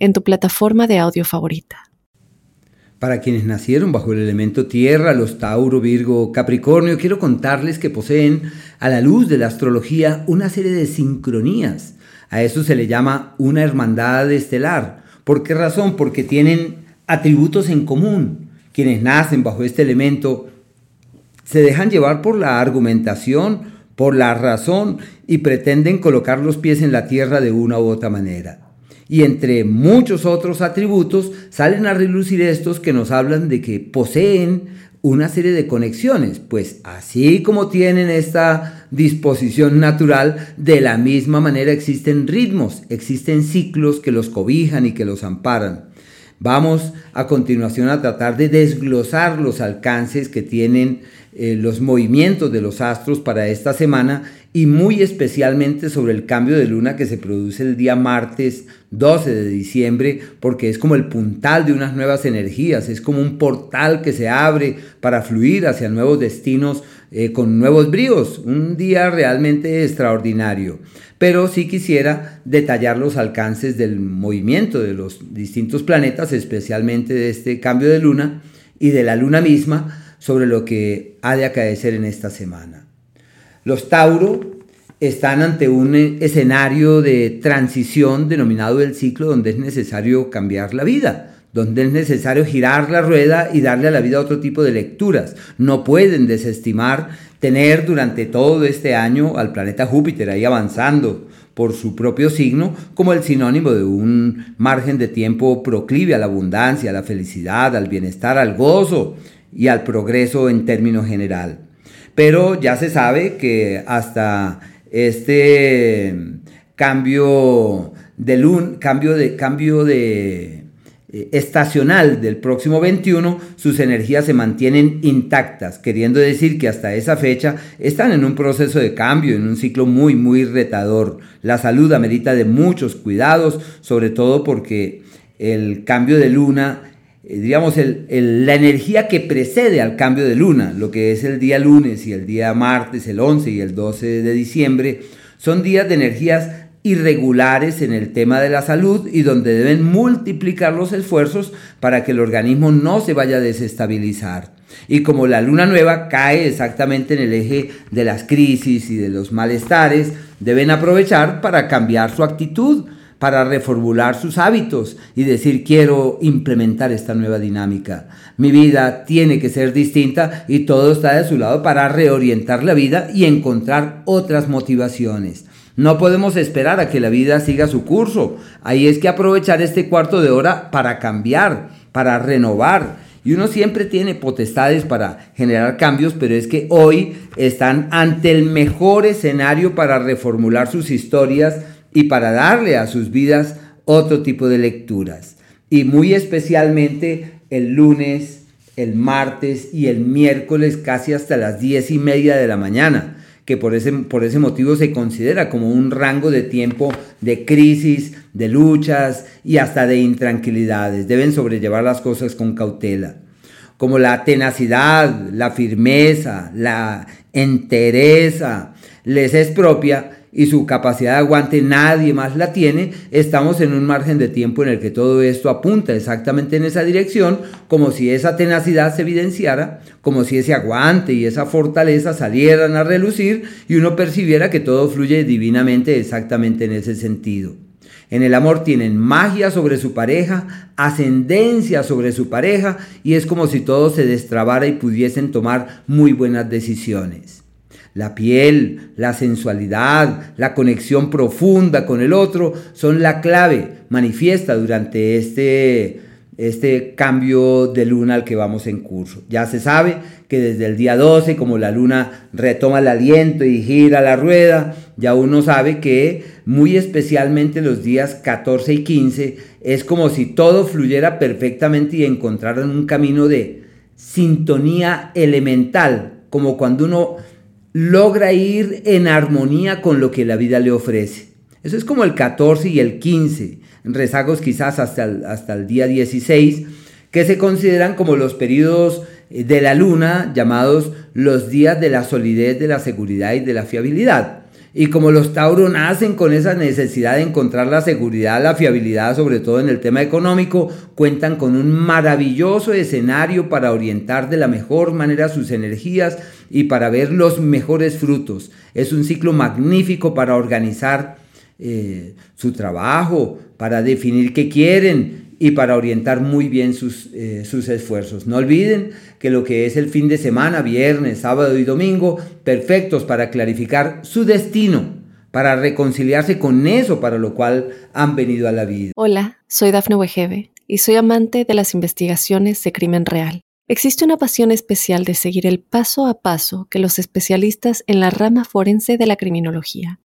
en tu plataforma de audio favorita. Para quienes nacieron bajo el elemento tierra, los Tauro, Virgo, Capricornio, quiero contarles que poseen, a la luz de la astrología, una serie de sincronías. A eso se le llama una hermandad estelar. ¿Por qué razón? Porque tienen atributos en común. Quienes nacen bajo este elemento se dejan llevar por la argumentación, por la razón y pretenden colocar los pies en la tierra de una u otra manera y entre muchos otros atributos salen a relucir estos que nos hablan de que poseen una serie de conexiones, pues así como tienen esta disposición natural, de la misma manera existen ritmos, existen ciclos que los cobijan y que los amparan. Vamos a continuación a tratar de desglosar los alcances que tienen eh, los movimientos de los astros para esta semana y muy especialmente sobre el cambio de luna que se produce el día martes 12 de diciembre, porque es como el puntal de unas nuevas energías, es como un portal que se abre para fluir hacia nuevos destinos eh, con nuevos bríos, un día realmente extraordinario. Pero sí quisiera detallar los alcances del movimiento de los distintos planetas, especialmente de este cambio de luna y de la luna misma, sobre lo que ha de acaecer en esta semana. Los Tauro están ante un escenario de transición denominado el ciclo donde es necesario cambiar la vida, donde es necesario girar la rueda y darle a la vida otro tipo de lecturas. No pueden desestimar tener durante todo este año al planeta Júpiter ahí avanzando por su propio signo como el sinónimo de un margen de tiempo proclive a la abundancia, a la felicidad, al bienestar, al gozo y al progreso en términos general. Pero ya se sabe que hasta este cambio de cambio de cambio de eh, estacional del próximo 21, sus energías se mantienen intactas, queriendo decir que hasta esa fecha están en un proceso de cambio, en un ciclo muy, muy retador. La salud amerita de muchos cuidados, sobre todo porque el cambio de luna eh, digamos, la energía que precede al cambio de luna, lo que es el día lunes y el día martes, el 11 y el 12 de diciembre, son días de energías irregulares en el tema de la salud y donde deben multiplicar los esfuerzos para que el organismo no se vaya a desestabilizar. Y como la luna nueva cae exactamente en el eje de las crisis y de los malestares, deben aprovechar para cambiar su actitud para reformular sus hábitos y decir quiero implementar esta nueva dinámica. Mi vida tiene que ser distinta y todo está de su lado para reorientar la vida y encontrar otras motivaciones. No podemos esperar a que la vida siga su curso. Ahí es que aprovechar este cuarto de hora para cambiar, para renovar. Y uno siempre tiene potestades para generar cambios, pero es que hoy están ante el mejor escenario para reformular sus historias y para darle a sus vidas otro tipo de lecturas. Y muy especialmente el lunes, el martes y el miércoles casi hasta las diez y media de la mañana, que por ese, por ese motivo se considera como un rango de tiempo de crisis, de luchas y hasta de intranquilidades. Deben sobrellevar las cosas con cautela como la tenacidad, la firmeza, la entereza les es propia, y su capacidad de aguante nadie más la tiene, estamos en un margen de tiempo en el que todo esto apunta exactamente en esa dirección, como si esa tenacidad se evidenciara, como si ese aguante y esa fortaleza salieran a relucir y uno percibiera que todo fluye divinamente exactamente en ese sentido. En el amor tienen magia sobre su pareja, ascendencia sobre su pareja y es como si todo se destrabara y pudiesen tomar muy buenas decisiones. La piel, la sensualidad, la conexión profunda con el otro son la clave manifiesta durante este, este cambio de luna al que vamos en curso. Ya se sabe que desde el día 12, como la luna retoma el aliento y gira la rueda, ya uno sabe que muy especialmente los días 14 y 15 es como si todo fluyera perfectamente y encontraran un camino de sintonía elemental, como cuando uno logra ir en armonía con lo que la vida le ofrece. Eso es como el 14 y el 15, rezagos quizás hasta el, hasta el día 16, que se consideran como los periodos de la luna llamados los días de la solidez, de la seguridad y de la fiabilidad. Y como los Tauro nacen con esa necesidad de encontrar la seguridad, la fiabilidad, sobre todo en el tema económico, cuentan con un maravilloso escenario para orientar de la mejor manera sus energías y para ver los mejores frutos. Es un ciclo magnífico para organizar eh, su trabajo, para definir qué quieren y para orientar muy bien sus, eh, sus esfuerzos. No olviden que lo que es el fin de semana, viernes, sábado y domingo, perfectos para clarificar su destino, para reconciliarse con eso para lo cual han venido a la vida. Hola, soy Dafne Wegebe y soy amante de las investigaciones de crimen real. Existe una pasión especial de seguir el paso a paso que los especialistas en la rama forense de la criminología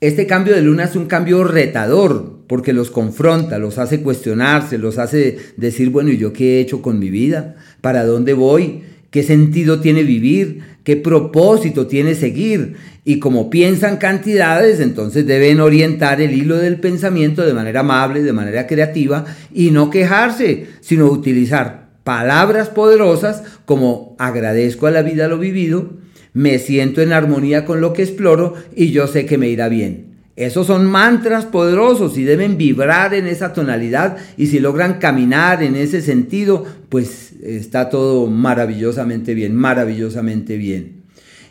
este cambio de luna es un cambio retador porque los confronta, los hace cuestionarse, los hace decir, bueno, ¿y yo qué he hecho con mi vida? ¿Para dónde voy? ¿Qué sentido tiene vivir? qué propósito tiene seguir. Y como piensan cantidades, entonces deben orientar el hilo del pensamiento de manera amable, de manera creativa, y no quejarse, sino utilizar palabras poderosas como agradezco a la vida lo vivido, me siento en armonía con lo que exploro y yo sé que me irá bien. Esos son mantras poderosos y deben vibrar en esa tonalidad y si logran caminar en ese sentido, pues está todo maravillosamente bien, maravillosamente bien.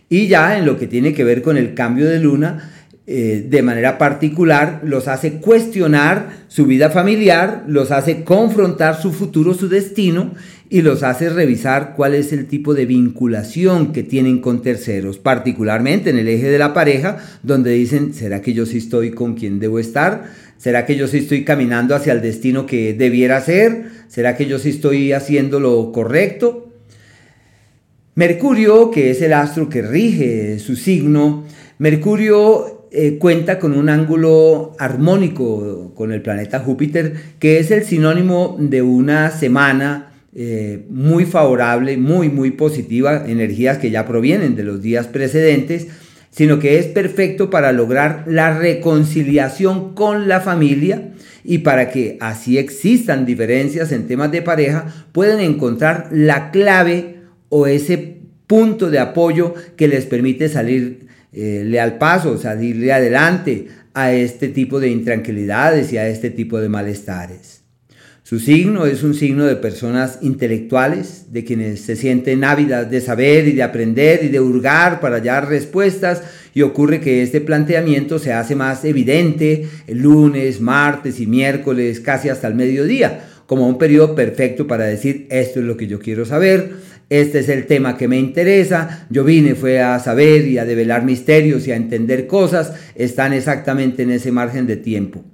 Y ya en lo que tiene que ver con el cambio de luna, eh, de manera particular, los hace cuestionar su vida familiar, los hace confrontar su futuro, su destino y los hace revisar cuál es el tipo de vinculación que tienen con terceros, particularmente en el eje de la pareja, donde dicen, ¿será que yo sí estoy con quien debo estar? ¿Será que yo sí estoy caminando hacia el destino que debiera ser? ¿Será que yo sí estoy haciendo lo correcto? Mercurio, que es el astro que rige su signo, Mercurio eh, cuenta con un ángulo armónico con el planeta Júpiter, que es el sinónimo de una semana eh, muy favorable, muy, muy positiva, energías que ya provienen de los días precedentes, sino que es perfecto para lograr la reconciliación con la familia y para que así existan diferencias en temas de pareja, pueden encontrar la clave o ese punto de apoyo que les permite salirle eh, al paso, salirle adelante a este tipo de intranquilidades y a este tipo de malestares. Su signo es un signo de personas intelectuales, de quienes se sienten ávidas de saber y de aprender y de hurgar para hallar respuestas y ocurre que este planteamiento se hace más evidente el lunes, martes y miércoles, casi hasta el mediodía, como un periodo perfecto para decir esto es lo que yo quiero saber, este es el tema que me interesa, yo vine fue a saber y a develar misterios y a entender cosas, están exactamente en ese margen de tiempo.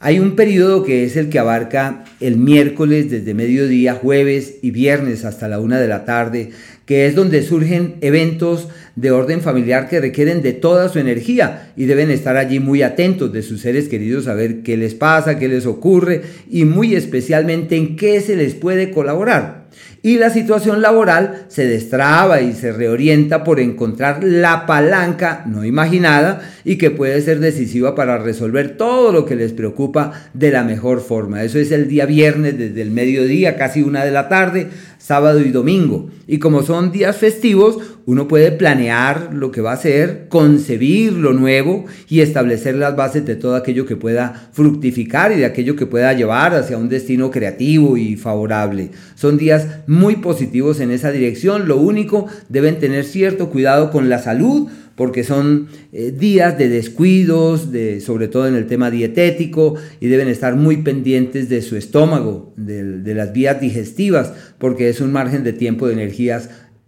Hay un periodo que es el que abarca el miércoles desde mediodía, jueves y viernes hasta la una de la tarde, que es donde surgen eventos de orden familiar que requieren de toda su energía y deben estar allí muy atentos de sus seres queridos a ver qué les pasa, qué les ocurre y muy especialmente en qué se les puede colaborar y la situación laboral se destraba y se reorienta por encontrar la palanca no imaginada y que puede ser decisiva para resolver todo lo que les preocupa de la mejor forma. Eso es el día viernes desde el mediodía, casi una de la tarde, sábado y domingo. Y como son días festivos, uno puede planear lo que va a hacer, concebir lo nuevo y establecer las bases de todo aquello que pueda fructificar y de aquello que pueda llevar hacia un destino creativo y favorable. Son días muy positivos en esa dirección. Lo único, deben tener cierto cuidado con la salud, porque son eh, días de descuidos, de, sobre todo en el tema dietético, y deben estar muy pendientes de su estómago, de, de las vías digestivas, porque es un margen de tiempo de energías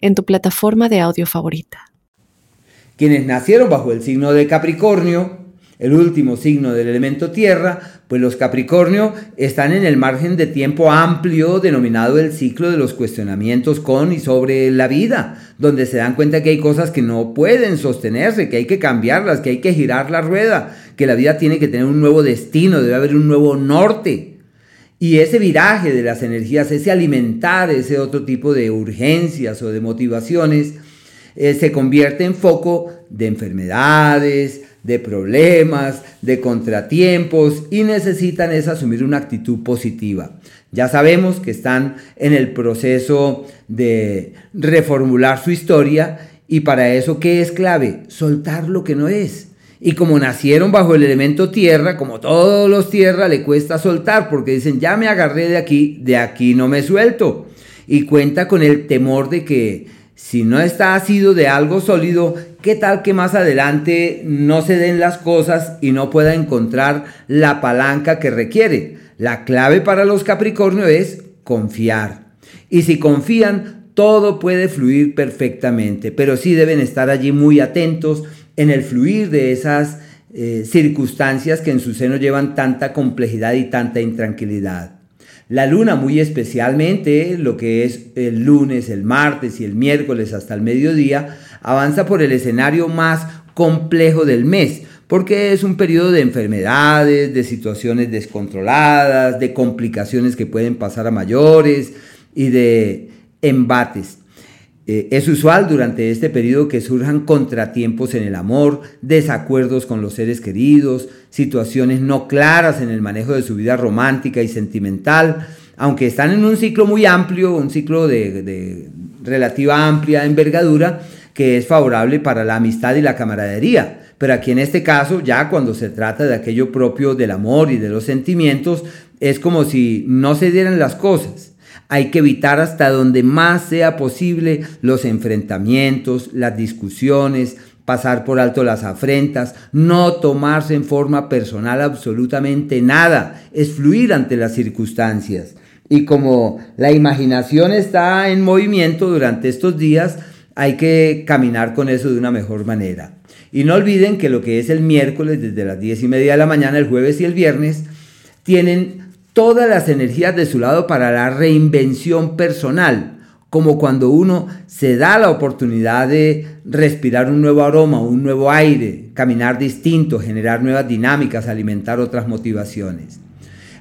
en tu plataforma de audio favorita. Quienes nacieron bajo el signo de Capricornio el último signo del elemento tierra, pues los Capricornio están en el margen de tiempo amplio denominado el ciclo de los cuestionamientos con y sobre la vida, donde se dan cuenta que hay cosas que no pueden sostenerse, que hay que cambiarlas, que hay que girar la rueda, que la vida tiene que tener un nuevo destino, debe haber un nuevo norte. Y ese viraje de las energías, ese alimentar ese otro tipo de urgencias o de motivaciones, eh, se convierte en foco de enfermedades, de problemas, de contratiempos y necesitan es asumir una actitud positiva. Ya sabemos que están en el proceso de reformular su historia y para eso, ¿qué es clave? Soltar lo que no es. Y como nacieron bajo el elemento tierra, como todos los tierra, le cuesta soltar porque dicen, ya me agarré de aquí, de aquí no me suelto. Y cuenta con el temor de que si no está ácido de algo sólido, ¿qué tal que más adelante no se den las cosas y no pueda encontrar la palanca que requiere? La clave para los Capricornio es confiar. Y si confían, todo puede fluir perfectamente, pero sí deben estar allí muy atentos en el fluir de esas eh, circunstancias que en su seno llevan tanta complejidad y tanta intranquilidad. La luna muy especialmente, lo que es el lunes, el martes y el miércoles hasta el mediodía, avanza por el escenario más complejo del mes, porque es un periodo de enfermedades, de situaciones descontroladas, de complicaciones que pueden pasar a mayores y de embates. Eh, es usual durante este periodo que surjan contratiempos en el amor, desacuerdos con los seres queridos, situaciones no claras en el manejo de su vida romántica y sentimental, aunque están en un ciclo muy amplio, un ciclo de, de relativa amplia envergadura, que es favorable para la amistad y la camaradería. Pero aquí en este caso, ya cuando se trata de aquello propio del amor y de los sentimientos, es como si no se dieran las cosas hay que evitar hasta donde más sea posible los enfrentamientos, las discusiones, pasar por alto las afrentas, no tomarse en forma personal absolutamente nada, es fluir ante las circunstancias. Y como la imaginación está en movimiento durante estos días, hay que caminar con eso de una mejor manera. Y no olviden que lo que es el miércoles desde las 10 y media de la mañana, el jueves y el viernes, tienen todas las energías de su lado para la reinvención personal, como cuando uno se da la oportunidad de respirar un nuevo aroma, un nuevo aire, caminar distinto, generar nuevas dinámicas, alimentar otras motivaciones.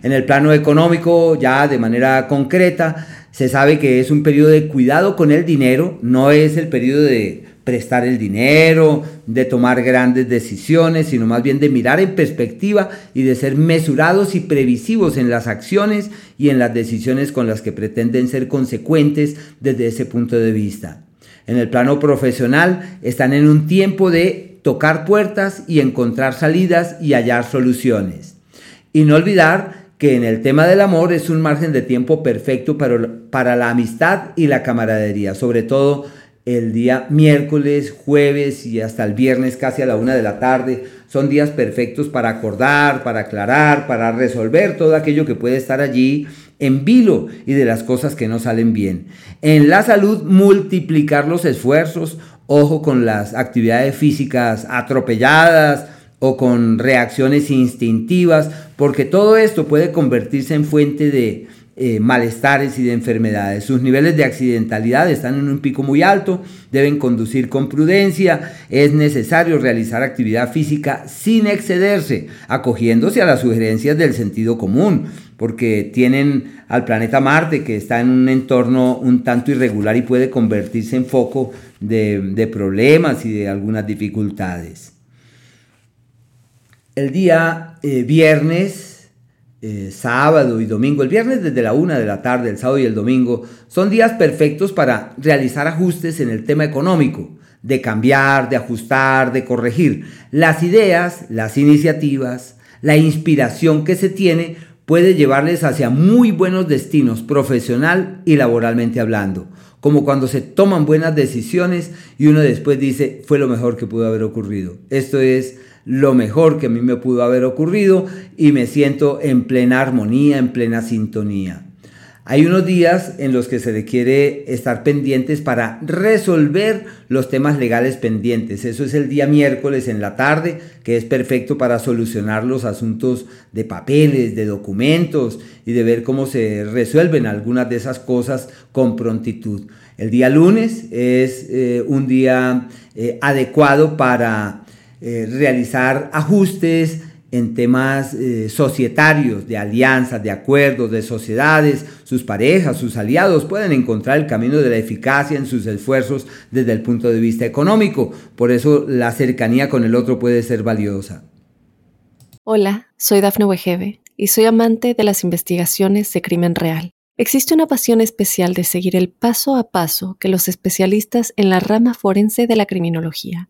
En el plano económico, ya de manera concreta, se sabe que es un periodo de cuidado con el dinero, no es el periodo de prestar el dinero, de tomar grandes decisiones, sino más bien de mirar en perspectiva y de ser mesurados y previsivos en las acciones y en las decisiones con las que pretenden ser consecuentes desde ese punto de vista. En el plano profesional están en un tiempo de tocar puertas y encontrar salidas y hallar soluciones. Y no olvidar que en el tema del amor es un margen de tiempo perfecto para, para la amistad y la camaradería, sobre todo el día miércoles, jueves y hasta el viernes casi a la una de la tarde. Son días perfectos para acordar, para aclarar, para resolver todo aquello que puede estar allí en vilo y de las cosas que no salen bien. En la salud, multiplicar los esfuerzos, ojo con las actividades físicas atropelladas o con reacciones instintivas, porque todo esto puede convertirse en fuente de eh, malestares y de enfermedades. Sus niveles de accidentalidad están en un pico muy alto, deben conducir con prudencia, es necesario realizar actividad física sin excederse, acogiéndose a las sugerencias del sentido común, porque tienen al planeta Marte que está en un entorno un tanto irregular y puede convertirse en foco de problemas y de algunas dificultades. El día eh, viernes, eh, sábado y domingo, el viernes desde la una de la tarde, el sábado y el domingo, son días perfectos para realizar ajustes en el tema económico, de cambiar, de ajustar, de corregir. Las ideas, las iniciativas, la inspiración que se tiene puede llevarles hacia muy buenos destinos profesional y laboralmente hablando como cuando se toman buenas decisiones y uno después dice fue lo mejor que pudo haber ocurrido. Esto es lo mejor que a mí me pudo haber ocurrido y me siento en plena armonía, en plena sintonía. Hay unos días en los que se requiere estar pendientes para resolver los temas legales pendientes. Eso es el día miércoles en la tarde, que es perfecto para solucionar los asuntos de papeles, de documentos y de ver cómo se resuelven algunas de esas cosas con prontitud. El día lunes es eh, un día eh, adecuado para eh, realizar ajustes en temas eh, societarios, de alianzas, de acuerdos, de sociedades, sus parejas, sus aliados pueden encontrar el camino de la eficacia en sus esfuerzos desde el punto de vista económico. Por eso la cercanía con el otro puede ser valiosa. Hola, soy Dafne Wegebe y soy amante de las investigaciones de crimen real. Existe una pasión especial de seguir el paso a paso que los especialistas en la rama forense de la criminología